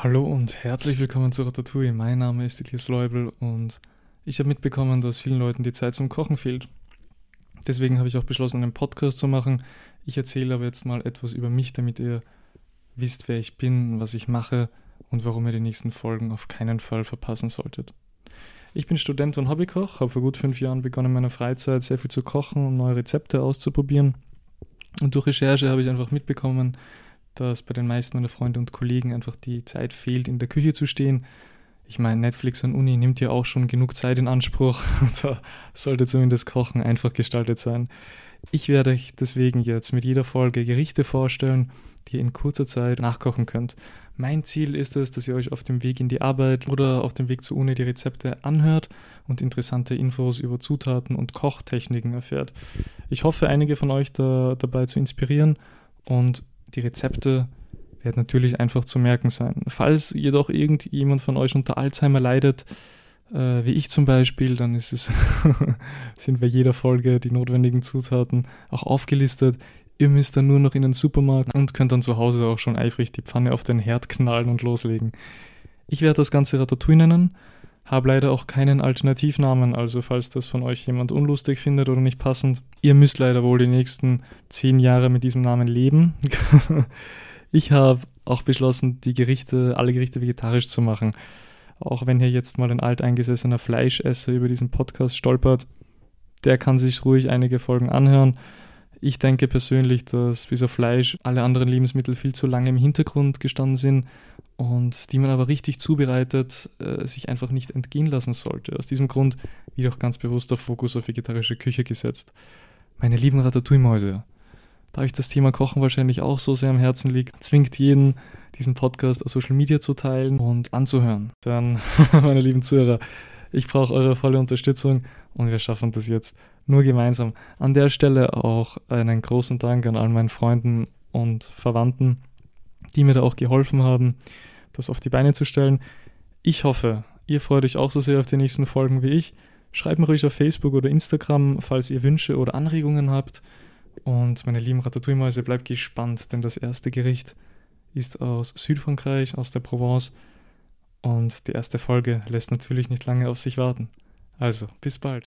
Hallo und herzlich willkommen zu Ratatouille. Mein Name ist Elias Leubel und ich habe mitbekommen, dass vielen Leuten die Zeit zum Kochen fehlt. Deswegen habe ich auch beschlossen, einen Podcast zu machen. Ich erzähle aber jetzt mal etwas über mich, damit ihr wisst, wer ich bin, was ich mache und warum ihr die nächsten Folgen auf keinen Fall verpassen solltet. Ich bin Student und Hobbykoch, habe vor gut fünf Jahren begonnen, in meiner Freizeit sehr viel zu kochen und neue Rezepte auszuprobieren. Und durch Recherche habe ich einfach mitbekommen, dass bei den meisten meiner Freunde und Kollegen einfach die Zeit fehlt, in der Küche zu stehen. Ich meine, Netflix und Uni nimmt ja auch schon genug Zeit in Anspruch. da sollte zumindest Kochen einfach gestaltet sein. Ich werde euch deswegen jetzt mit jeder Folge Gerichte vorstellen, die ihr in kurzer Zeit nachkochen könnt. Mein Ziel ist es, dass ihr euch auf dem Weg in die Arbeit oder auf dem Weg zur Uni die Rezepte anhört und interessante Infos über Zutaten und Kochtechniken erfährt. Ich hoffe, einige von euch da, dabei zu inspirieren und die Rezepte werden natürlich einfach zu merken sein. Falls jedoch irgendjemand von euch unter Alzheimer leidet, äh, wie ich zum Beispiel, dann ist es sind bei jeder Folge die notwendigen Zutaten auch aufgelistet. Ihr müsst dann nur noch in den Supermarkt und könnt dann zu Hause auch schon eifrig die Pfanne auf den Herd knallen und loslegen. Ich werde das Ganze Ratatouille nennen habe leider auch keinen Alternativnamen, also falls das von euch jemand unlustig findet oder nicht passend, ihr müsst leider wohl die nächsten zehn Jahre mit diesem Namen leben. ich habe auch beschlossen, die Gerichte, alle Gerichte vegetarisch zu machen. Auch wenn hier jetzt mal ein alteingesessener Fleischesser über diesen Podcast stolpert, der kann sich ruhig einige Folgen anhören. Ich denke persönlich, dass bis auf Fleisch alle anderen Lebensmittel viel zu lange im Hintergrund gestanden sind und die man aber richtig zubereitet, äh, sich einfach nicht entgehen lassen sollte. Aus diesem Grund wird auch ganz bewusst der Fokus auf vegetarische Küche gesetzt. Meine lieben Ratatouille-Mäuse, da euch das Thema Kochen wahrscheinlich auch so sehr am Herzen liegt, zwingt jeden, diesen Podcast auf Social Media zu teilen und anzuhören. Dann, meine lieben Zuhörer, ich brauche eure volle Unterstützung und wir schaffen das jetzt nur gemeinsam. An der Stelle auch einen großen Dank an all meinen Freunden und Verwandten, die mir da auch geholfen haben, das auf die Beine zu stellen. Ich hoffe, ihr freut euch auch so sehr auf die nächsten Folgen wie ich. Schreibt mir ruhig auf Facebook oder Instagram, falls ihr Wünsche oder Anregungen habt. Und meine lieben Ratatouille-Mäuse, bleibt gespannt, denn das erste Gericht ist aus Südfrankreich, aus der Provence. Und die erste Folge lässt natürlich nicht lange auf sich warten. Also, bis bald.